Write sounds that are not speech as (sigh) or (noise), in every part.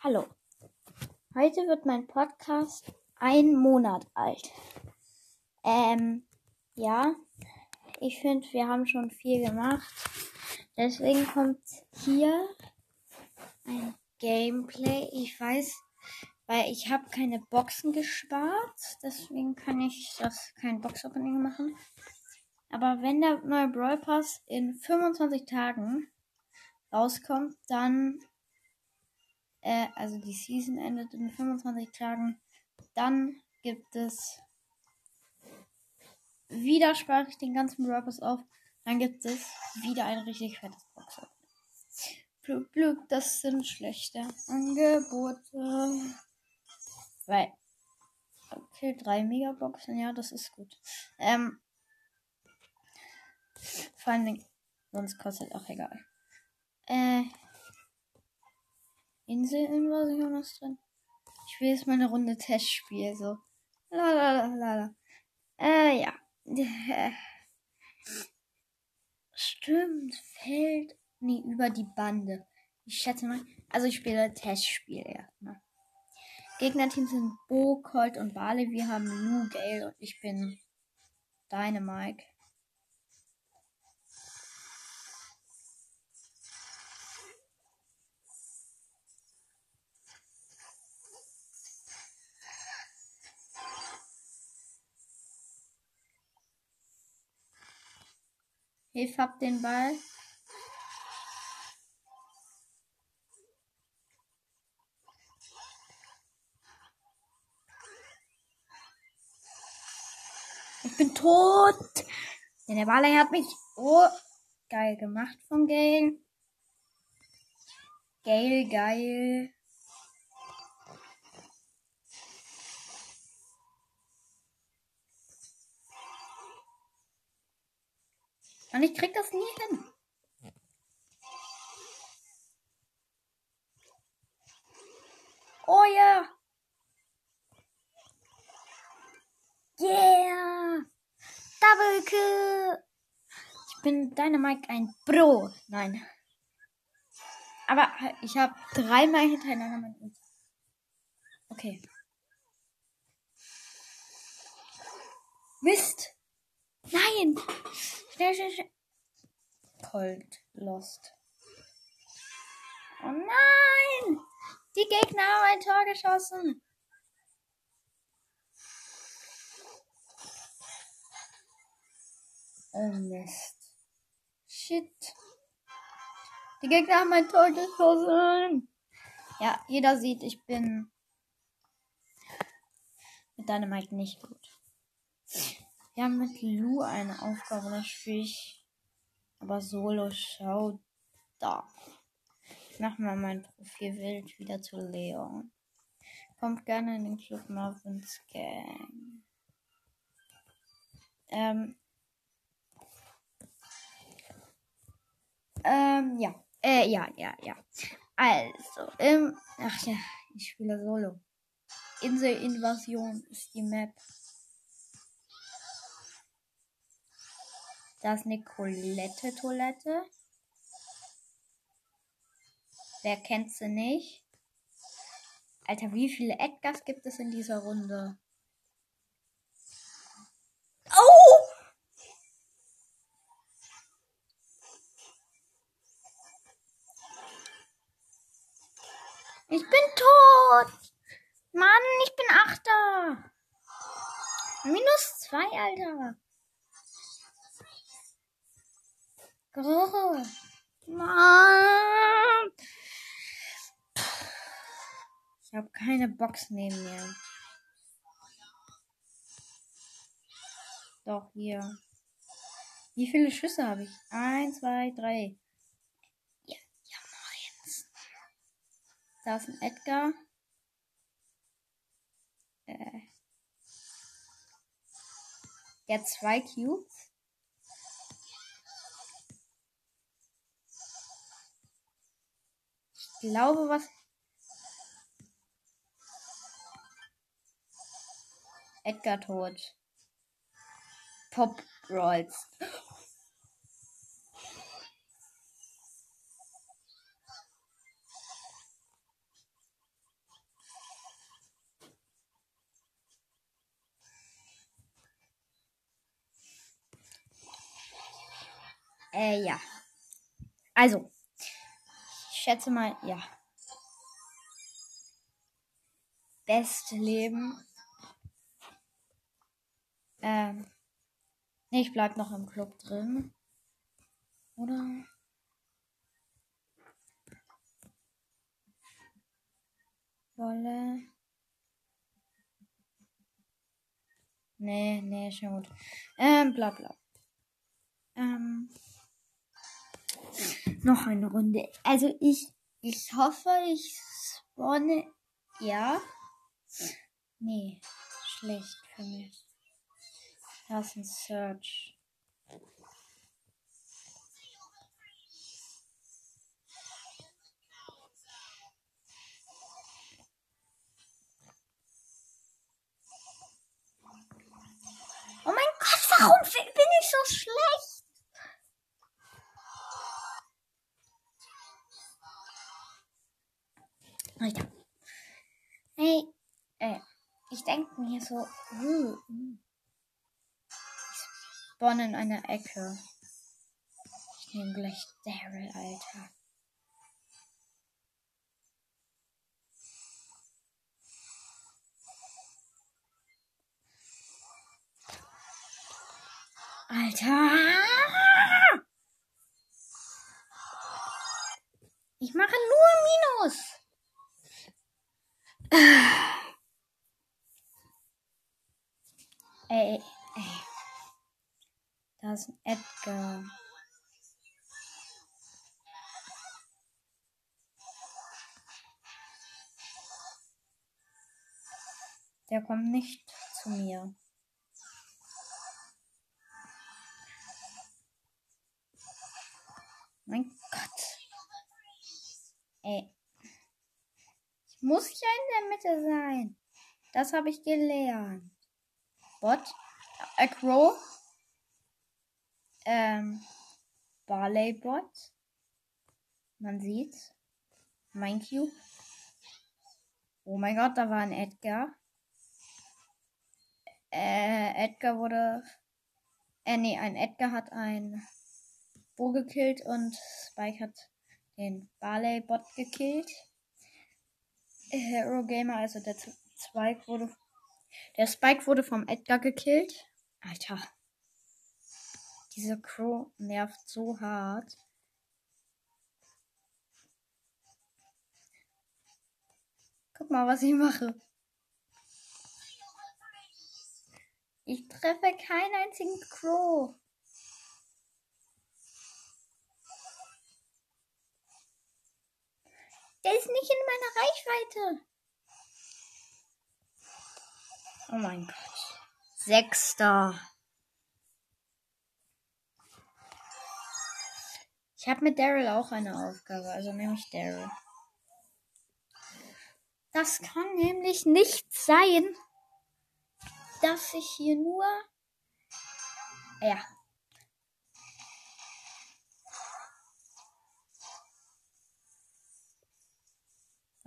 Hallo. Heute wird mein Podcast ein Monat alt. Ähm, ja, ich finde, wir haben schon viel gemacht. Deswegen kommt hier ein Gameplay. Ich weiß, weil ich habe keine Boxen gespart. Deswegen kann ich das kein Box-Opening machen. Aber wenn der neue Brawl Pass in 25 Tagen rauskommt, dann äh, also die Season endet in 25 Tagen. Dann gibt es wieder spare ich den ganzen Rappers auf. Dann gibt es wieder ein richtig fettes Box. Glück, Glück, das sind schlechte Angebote. Weil. Okay, drei Megaboxen, ja, das ist gut. Ähm. Vor allen Dingen, sonst kostet auch egal. Äh. Inselinvasion ist drin. Ich will jetzt mal eine Runde Testspiel, so. La la la la la. Äh, ja. (laughs) Stimmt, fällt. Nee, über die Bande. Ich schätze mal. Also ich spiele Testspiel erstmal. Gegnerteams sind Bo, Colt und Bale. Wir haben Lou, Gale und ich bin Dynamike. Hilf hab den Ball. Ich bin tot. Denn der Ball hat mich. Oh, geil gemacht von Gale. Gale, geil. Und ich krieg das nie hin. Oh ja. Yeah. Double Kill. Ich bin Dynamite ein Bro. Nein. Aber ich habe dreimal hintereinander mein Okay. Mist. Nein. Schnell, schnell, schnell. Cold Lost. Oh nein! Die Gegner haben ein Tor geschossen. Oh Mist. Shit. Die Gegner haben ein Tor geschossen. Ja, jeder sieht, ich bin mit deinem Mike nicht gut. Wir haben mit Lu eine Aufgabe, das spiele ich aber solo. Schau da. Ich mach mal mein Profilbild wieder zu Leon. Kommt gerne in den Club Marvins Gang. Ähm. Ähm, ja. Äh, ja, ja, ja. Also, ähm, ach ja, ich spiele Solo. Inselinvasion ist die Map. Da ist eine Colette-Toilette. Wer kennt sie nicht? Alter, wie viele Edgars gibt es in dieser Runde? Box neben mir. Doch, hier. Wie viele Schüsse habe ich? Eins, zwei, drei. Ja, ja, eins. Da ist ein Edgar. Äh. Der hat zwei Cubes. glaube, was. Edgar tot. Pop Rolls. Äh, ja. Also, ich schätze mal, ja. Beste Leben ähm. Ich bleib noch im Club drin. Oder? Wolle. Nee, nee, schon gut. Ähm, bla bla. Ähm. Noch eine Runde. Also ich, ich hoffe, ich spawne. Ja. Nee, schlecht für mich. Ein Search. Oh mein Gott, warum bin ich so schlecht? Alter. Hey, äh, ich denke mir so, uh, uh. Spawn in einer Ecke. Ich nehme gleich Daryl, Alter. Alter! Mitte sein. Das habe ich gelernt. Bot. Acro. Ähm. Barley Bot. Man sieht's. Mein Cube. Oh mein Gott, da war ein Edgar. Äh, Edgar wurde. Äh, nee, ein Edgar hat ein Bo gekillt und Spike hat den Barley Bot gekillt. Hero Gamer, also der Spike wurde. Der Spike wurde vom Edgar gekillt. Alter. Diese Crow nervt so hart. Guck mal, was ich mache. Ich treffe keinen einzigen Crow. Der ist nicht in meiner Reichweite. Oh mein Gott. Sechster. Ich habe mit Daryl auch eine Aufgabe, also nehme ich Daryl. Das kann nämlich nicht sein, dass ich hier nur. Ja.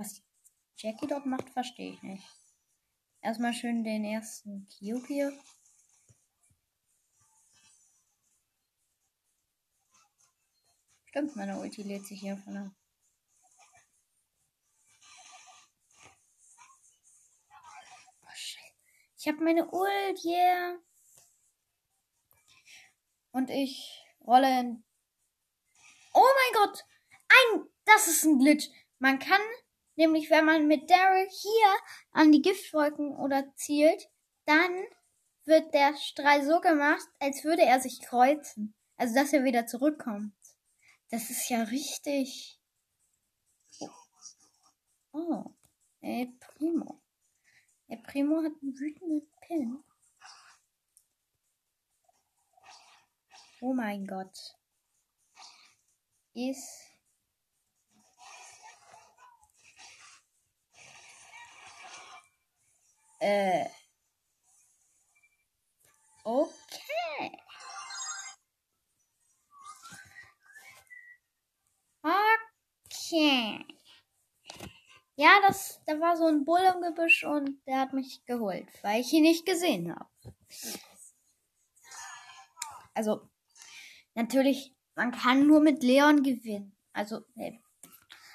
Was Jackie dort macht, verstehe ich nicht. Erstmal schön den ersten Cube hier. Stimmt, meine Ulti lädt sich hier von der. Oh, shit. Ich habe meine Ult, yeah. Und ich rolle in. Oh mein Gott! Ein. Das ist ein Glitch. Man kann nämlich, wenn man mit Daryl hier an die Giftwolken oder zielt, dann wird der Strahl so gemacht, als würde er sich kreuzen. Also, dass er wieder zurückkommt. Das ist ja richtig. Oh. El Primo. El Primo hat einen wütenden Pin. Oh mein Gott. Ist. Äh. Okay. Okay. Ja, das, da war so ein Bull im Gebüsch und der hat mich geholt, weil ich ihn nicht gesehen habe. Also, natürlich, Man kann nur mit Leon gewinnen. Also, nee.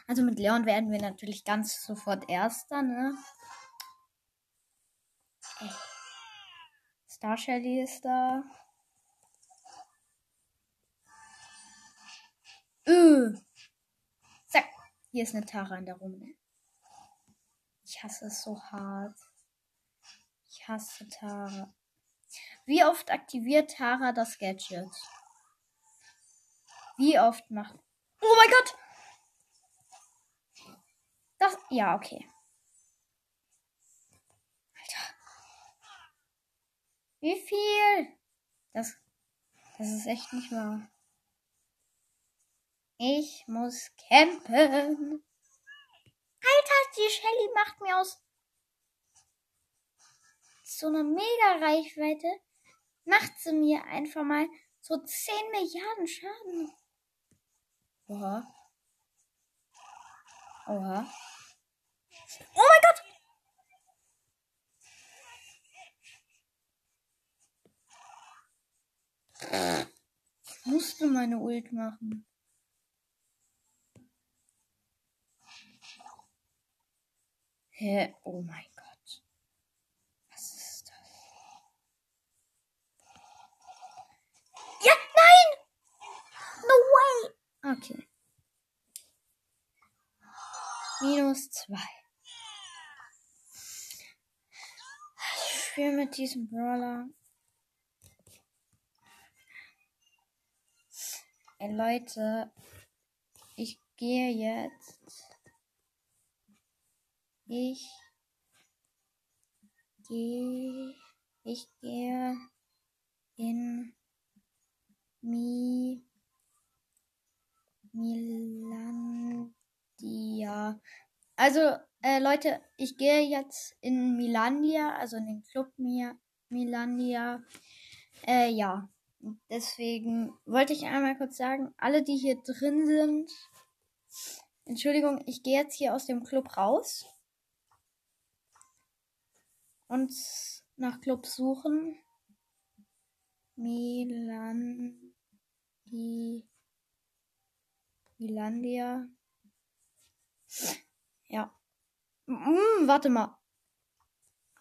Also mit Leon werden wir natürlich ganz sofort Erster, ne? Star Shelly ist da. Öh. Zack. Hier ist eine Tara in der Runde. Ich hasse es so hart. Ich hasse Tara. Wie oft aktiviert Tara das Gadget? Wie oft macht. Oh mein Gott! Das. Ja, okay. Wie viel? Das. Das ist echt nicht wahr. Ich muss campen. Alter, die Shelly macht mir aus so einer Mega-Reichweite, macht sie mir einfach mal so 10 Milliarden Schaden. Oha. Oha. Oh mein Gott! Ich musste meine Ult machen. Hä? Oh mein Gott. Was ist das? Ja, nein! No way! Okay. Minus zwei. Ich spiele mit diesem Brawler. Ey, Leute, ich gehe jetzt. Ich gehe. Ich gehe in Mi. Milandia. Also, äh, Leute, ich gehe jetzt in Milandia, also in den Club Mia, Milandia. Äh, ja. Deswegen wollte ich einmal kurz sagen, alle, die hier drin sind, Entschuldigung, ich gehe jetzt hier aus dem Club raus und nach Club suchen. Milan, die Milandia. Ja. Mm, warte mal.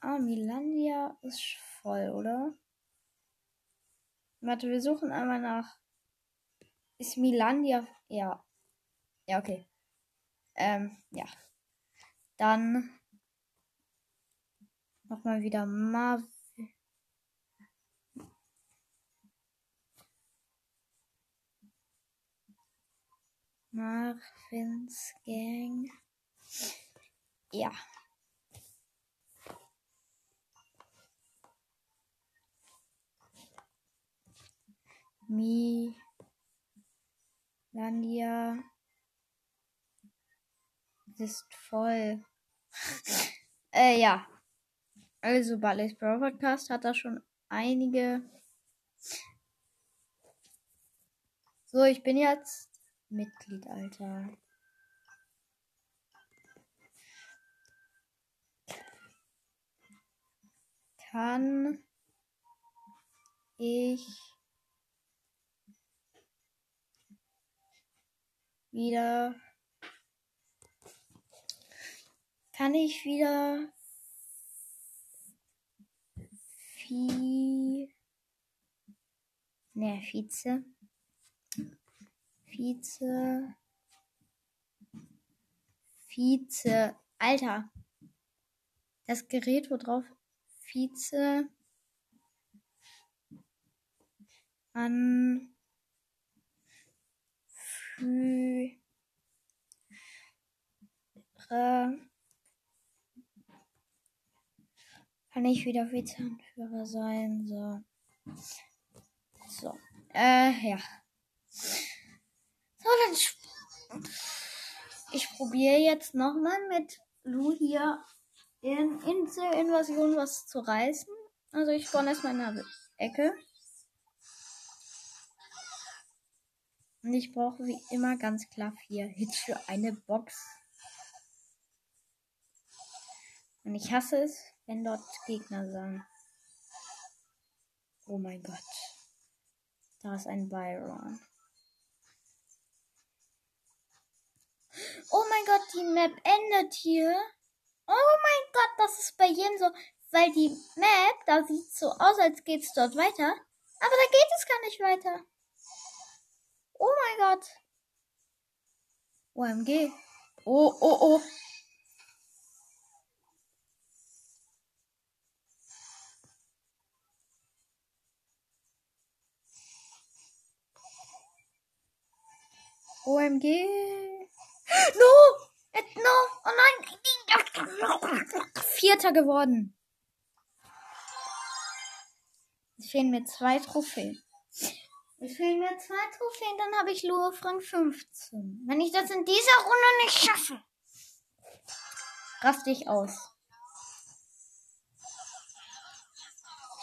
Ah, Milandia ist voll, oder? Warte, wir suchen einmal nach. Ist Milandia. Ja. Ja, okay. Ähm, ja. Dann nochmal wieder Marv. Marvins Gang. Ja. Milandia ist voll. (laughs) äh, ja. Also, Ballis Brawl Podcast hat da schon einige. So, ich bin jetzt Mitglied, Alter. Kann ich wieder. Kann ich wieder Vi ne, Vize. Vize. Vize. Alter. Das Gerät wo drauf Vize an Führer kann ich wieder Vizeanführer sein. So. So. Äh, ja. So, dann. Ich probiere jetzt nochmal mit Lu hier in Inselinvasion was zu reißen. Also ich spawn erstmal in der Ecke. Und ich brauche wie immer ganz klar vier Hits für eine Box. Und ich hasse es, wenn dort Gegner sind. Oh mein Gott. Da ist ein Byron. Oh mein Gott, die Map endet hier. Oh mein Gott, das ist bei jedem so. Weil die Map, da sieht so aus, als geht's dort weiter. Aber da geht es gar nicht weiter. Oh mein Gott. OMG. Oh, oh, oh. OMG. No! No! Oh nein! Vierter geworden. Es fehlen mir zwei Trophäen. Es fehlen mir zwei Trophäen, dann habe ich Lohe Frank 15. Wenn ich das in dieser Runde nicht schaffe, raste ich aus.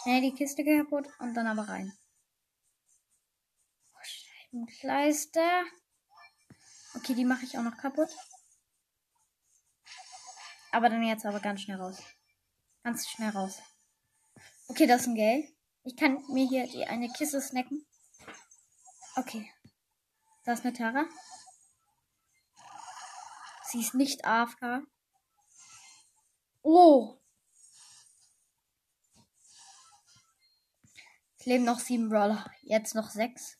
Schnell die Kiste kaputt und dann aber rein. Oh, Scheibenkleister. Okay, die mache ich auch noch kaputt. Aber dann jetzt aber ganz schnell raus. Ganz schnell raus. Okay, das ist ein Gale. Ich kann mir hier die eine Kiste snacken. Okay. Da ist eine Tara. Sie ist nicht AFK. Oh. Es leben noch sieben Brawler. Jetzt noch sechs.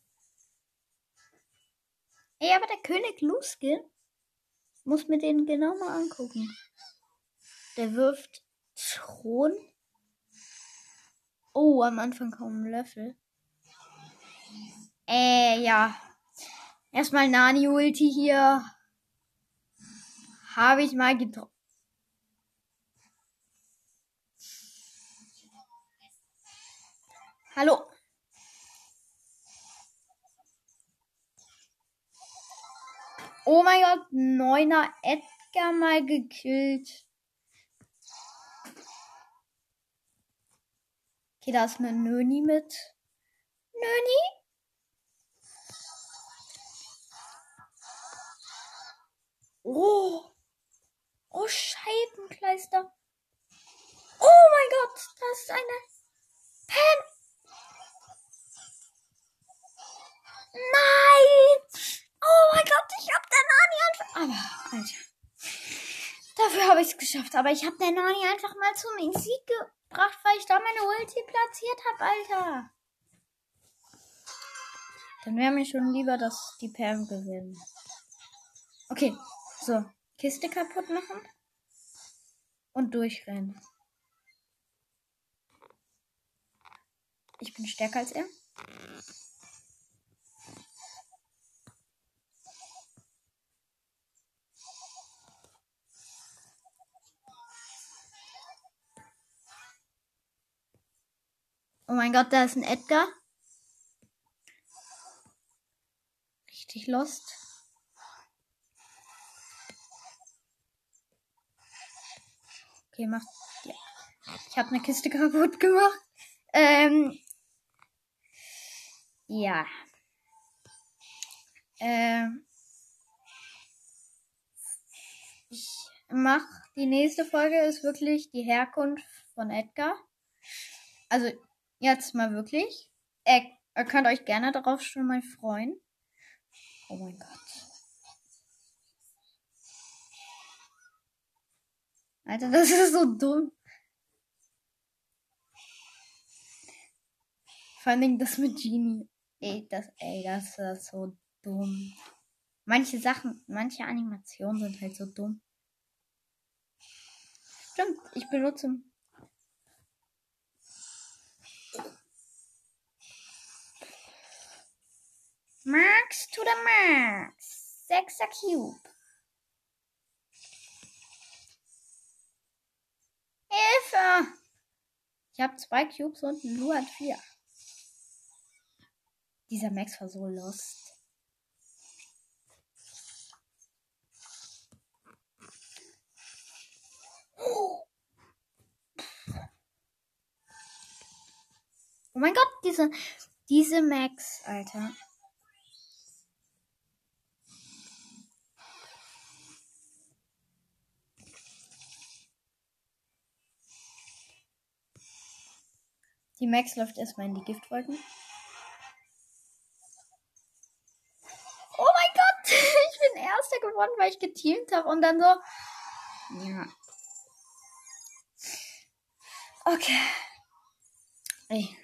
Ey, aber der König Luske muss mir den genau mal angucken. Der wirft Thron. Oh, am Anfang kaum Löffel. Äh, ja. Erstmal Nani-Ulti hier. Habe ich mal getroffen. Hallo. Oh mein Gott, neuner Edgar mal gekillt. Okay, da ist eine Nöni mit. Nöni? Oh. Oh, Scheibenkleister. Oh mein Gott, das ist eine Pen. Nein! Oh mein Gott, ich hab der Nani einfach. Aber, Alter. Dafür habe ich es geschafft. Aber ich habe der Nani einfach mal zum Sieg gebracht, weil ich da meine Ulti platziert habe, Alter. Dann wäre mir schon lieber, dass die Pam gewinnen. Okay, so. Kiste kaputt machen. Und durchrennen. Ich bin stärker als er. Oh mein Gott, da ist ein Edgar. Richtig lost. Okay, macht. Ja. Ich habe eine Kiste kaputt gemacht. Ähm. Ja. Ähm. Ich mach die nächste Folge ist wirklich die Herkunft von Edgar. Also Jetzt mal wirklich. Ihr, ihr könnt euch gerne darauf schon mal freuen. Oh mein Gott. Alter, das ist so dumm. Vor allem das mit Genie. Ey, das, ey, das ist so dumm. Manche Sachen, manche Animationen sind halt so dumm. Stimmt, ich benutze Max to the max. Sechser Cube. Ich habe zwei Cubes und nur vier. Dieser Max war so lost. Oh mein Gott, diese, diese Max, Alter. Die Max läuft erstmal in die Giftwolken. Oh mein Gott, (laughs) ich bin Erster gewonnen, weil ich geteamt habe und dann so. Ja. Okay. Ey.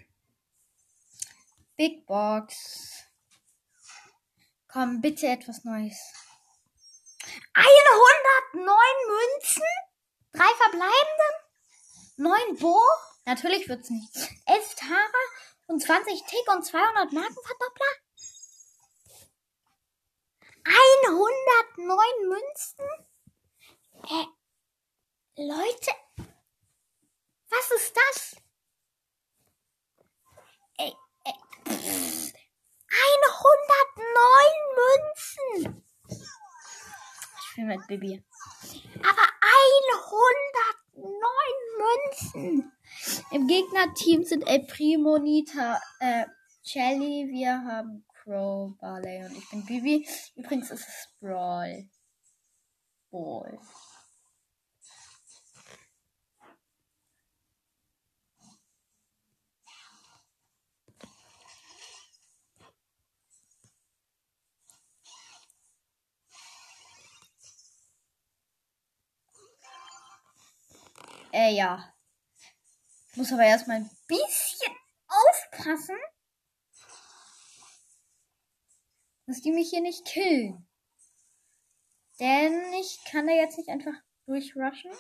Big Box. Komm, bitte etwas Neues. 109 Münzen? Drei verbleibende? 9 Bo? Natürlich wird's nicht. 11 Tara und 20 Tick und 200 Markenverdoppler? 109 Münzen? Äh, Leute, was ist das? Ey, ey, 109 Münzen! Ich spiele mit Baby. Aber 109 Münzen! Im Gegnerteam sind El Primo, Nita, äh, Shelly, wir haben Crow, Barley und ich bin Bibi. Übrigens ist es Brawl. Ball. Äh, ja. Ich muss aber erstmal ein bisschen aufpassen, dass die mich hier nicht killen. Denn ich kann da jetzt nicht einfach durchrushen.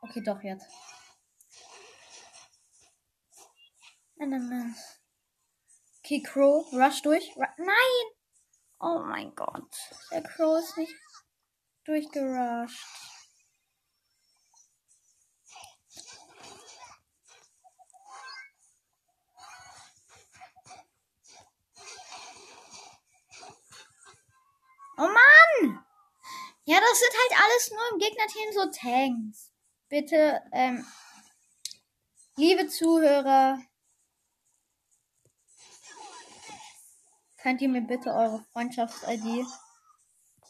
Okay, doch jetzt. Okay, Crow, rush durch. Ru Nein! Oh mein Gott. Der Crow ist nicht durchgerusht. Oh Mann! Ja, das sind halt alles nur im Gegnerteam so Tanks. Bitte, ähm, liebe Zuhörer, könnt ihr mir bitte eure Freundschafts-ID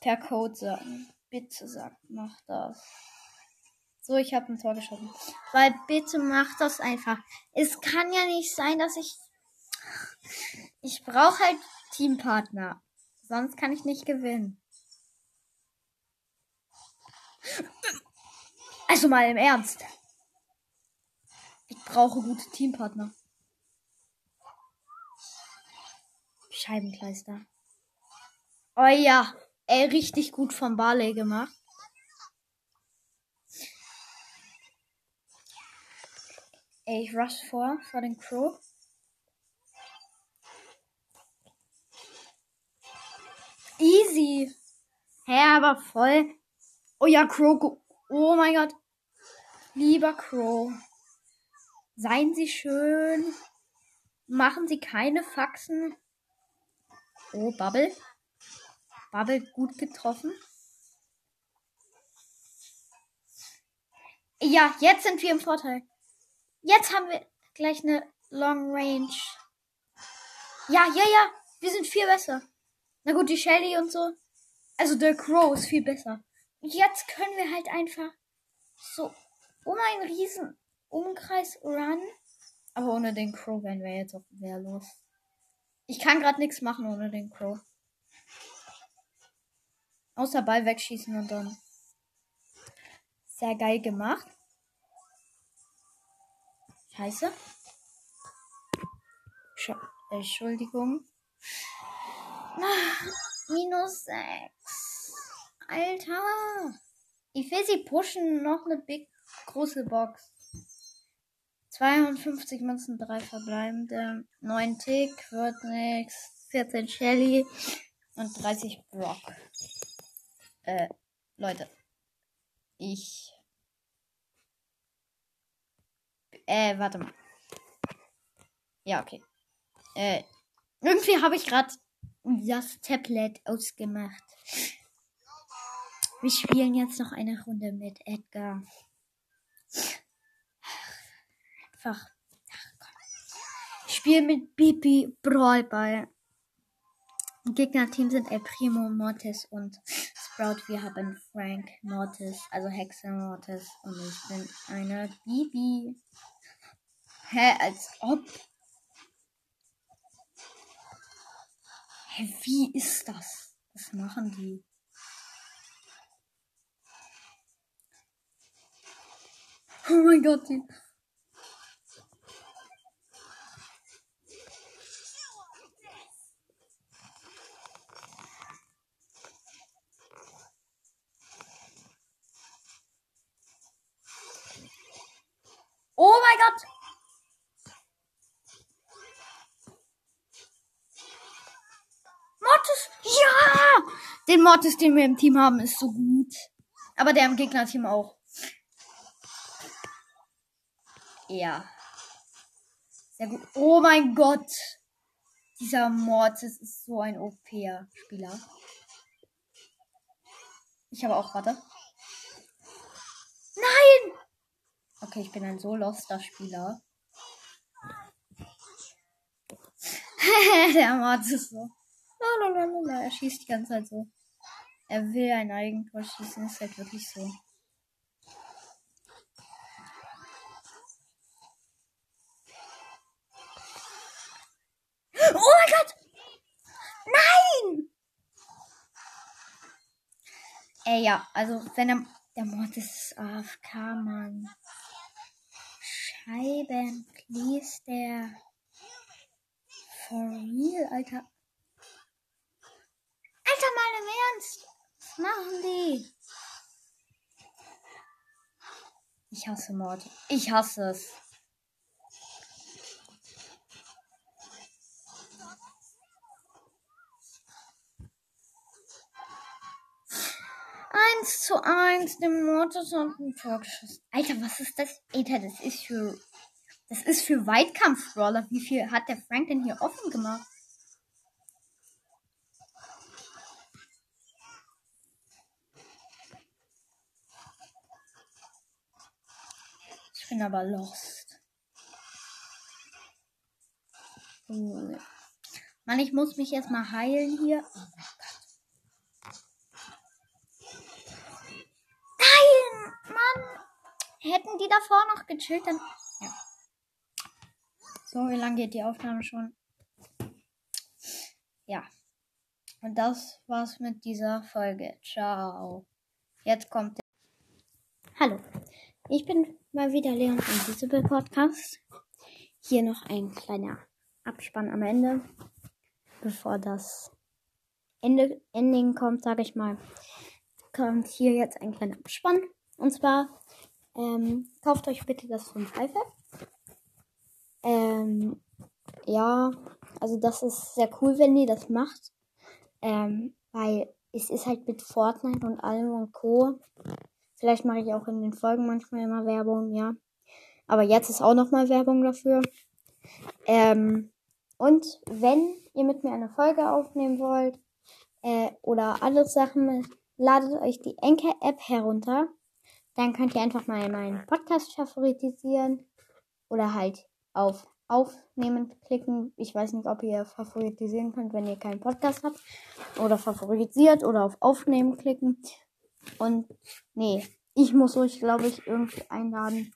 per Code sagen? Bitte sagt, macht das. So, ich habe ein Tor geschossen. Weil bitte macht das einfach. Es kann ja nicht sein, dass ich. Ich brauche halt Teampartner. Sonst kann ich nicht gewinnen. Also mal im Ernst. Ich brauche gute Teampartner. Scheibenkleister. Oh ja, ey, richtig gut von Barley gemacht. Ey, ich rush vor, vor den Crow. Easy. Hä, aber voll. Oh ja, Crow. Oh mein Gott. Lieber Crow. Seien Sie schön. Machen Sie keine Faxen. Oh, Bubble. Bubble gut getroffen. Ja, jetzt sind wir im Vorteil. Jetzt haben wir gleich eine Long Range. Ja, ja, ja. Wir sind viel besser. Na gut, die Shelly und so. Also der Crow ist viel besser. Jetzt können wir halt einfach so um einen riesen Umkreis run. Aber ohne den Crow wären wir jetzt auch wehrlos. Ich kann gerade nichts machen ohne den Crow. Außer Ball wegschießen und dann. Sehr geil gemacht. Scheiße. Sch Entschuldigung. Minus 6. Alter. Ich will sie pushen. Noch eine big große Box. 52 Münzen, 3 verbleibende. 9 Tick, wird nix. 14 Shelly und 30 Brock. Äh, Leute. Ich. Äh, warte mal. Ja, okay. Äh, irgendwie habe ich gerade das Tablet ausgemacht. Wir spielen jetzt noch eine Runde mit Edgar. Einfach. Ach, komm. Ich spiele mit Bibi Brawlball. Gegnerteam sind El Primo, Mortis und Sprout. Wir haben Frank, Mortis, also Hexe Mortis. Und ich bin eine Bibi. Hä, als ob. Hä, wie ist das? Was machen die? Oh mein Gott, die. Oh mein Gott! Mortis! Ja! Den Mortis, den wir im Team haben, ist so gut. Aber der im Gegnerteam auch. Ja. Sehr gut. Oh mein Gott! Dieser Mortis ist so ein OP-Spieler. Ich habe auch, warte. Nein! Okay, ich bin ein so loster Spieler. (laughs) Der Mortis ist so. Lalalala, er schießt die ganze Zeit so. Er will ein Eigentor schießen, ist halt wirklich so. Oh mein Gott! Nein! Ey, ja, also wenn er. Der Mord ist AFK, Mann. Scheiben, please, der. For real, Alter. Alter, mal im Ernst. Machen die? Ich hasse Mord. Ich hasse es. Eins zu eins, dem Mortis und ein geschossen. Alter, was ist das? Alter, das ist für. Das ist für Weitkampf-Brawler. Wie viel hat der Frank denn hier offen gemacht? Bin aber lost. Oh. Mann, ich muss mich erstmal heilen hier. Oh mein Gott. Nein! Mann! Hätten die davor noch gechillt, dann. Ja. So, wie lange geht die Aufnahme schon? Ja. Und das war's mit dieser Folge. Ciao. Jetzt kommt der. Hallo. Ich bin mal wieder Leon vom Visible Podcast. Hier noch ein kleiner Abspann am Ende. Bevor das Ende, Ending kommt, sage ich mal, kommt hier jetzt ein kleiner Abspann. Und zwar ähm, kauft euch bitte das 5 Pfeife. Ähm, ja, also das ist sehr cool, wenn ihr das macht. Ähm, weil es ist halt mit Fortnite und allem und Co. Vielleicht mache ich auch in den Folgen manchmal immer Werbung, ja. Aber jetzt ist auch nochmal Werbung dafür. Ähm, und wenn ihr mit mir eine Folge aufnehmen wollt äh, oder andere Sachen, ladet euch die Enker-App herunter. Dann könnt ihr einfach mal meinen Podcast favoritisieren oder halt auf Aufnehmen klicken. Ich weiß nicht, ob ihr favoritisieren könnt, wenn ihr keinen Podcast habt. Oder favorisiert oder auf Aufnehmen klicken. Und nee, ich muss euch, glaube ich, irgendwie einladen.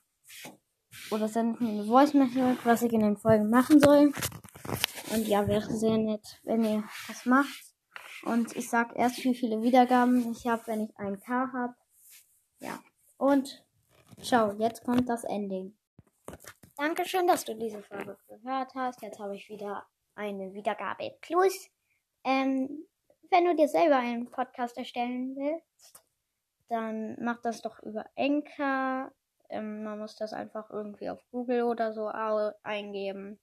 Oder senden mir eine Voice Message, was ich in den Folgen machen soll. Und ja, wäre sehr nett, wenn ihr das macht. Und ich sag erst, wie viele Wiedergaben ich habe, wenn ich ein K habe. Ja. Und ciao, jetzt kommt das Ending. Dankeschön, dass du diese Folge gehört hast. Jetzt habe ich wieder eine Wiedergabe plus. Ähm, wenn du dir selber einen Podcast erstellen willst, dann mach das doch über Enka. Ähm, man muss das einfach irgendwie auf Google oder so eingeben.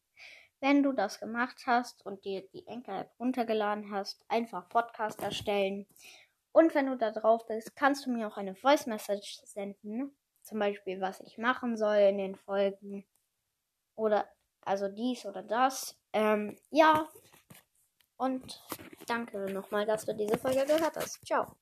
Wenn du das gemacht hast und dir die Enka-App runtergeladen hast, einfach Podcast erstellen. Und wenn du da drauf bist, kannst du mir auch eine Voice Message senden. Zum Beispiel, was ich machen soll in den Folgen. Oder also dies oder das. Ähm, ja. Und danke nochmal, dass du diese Folge gehört hast. Ciao.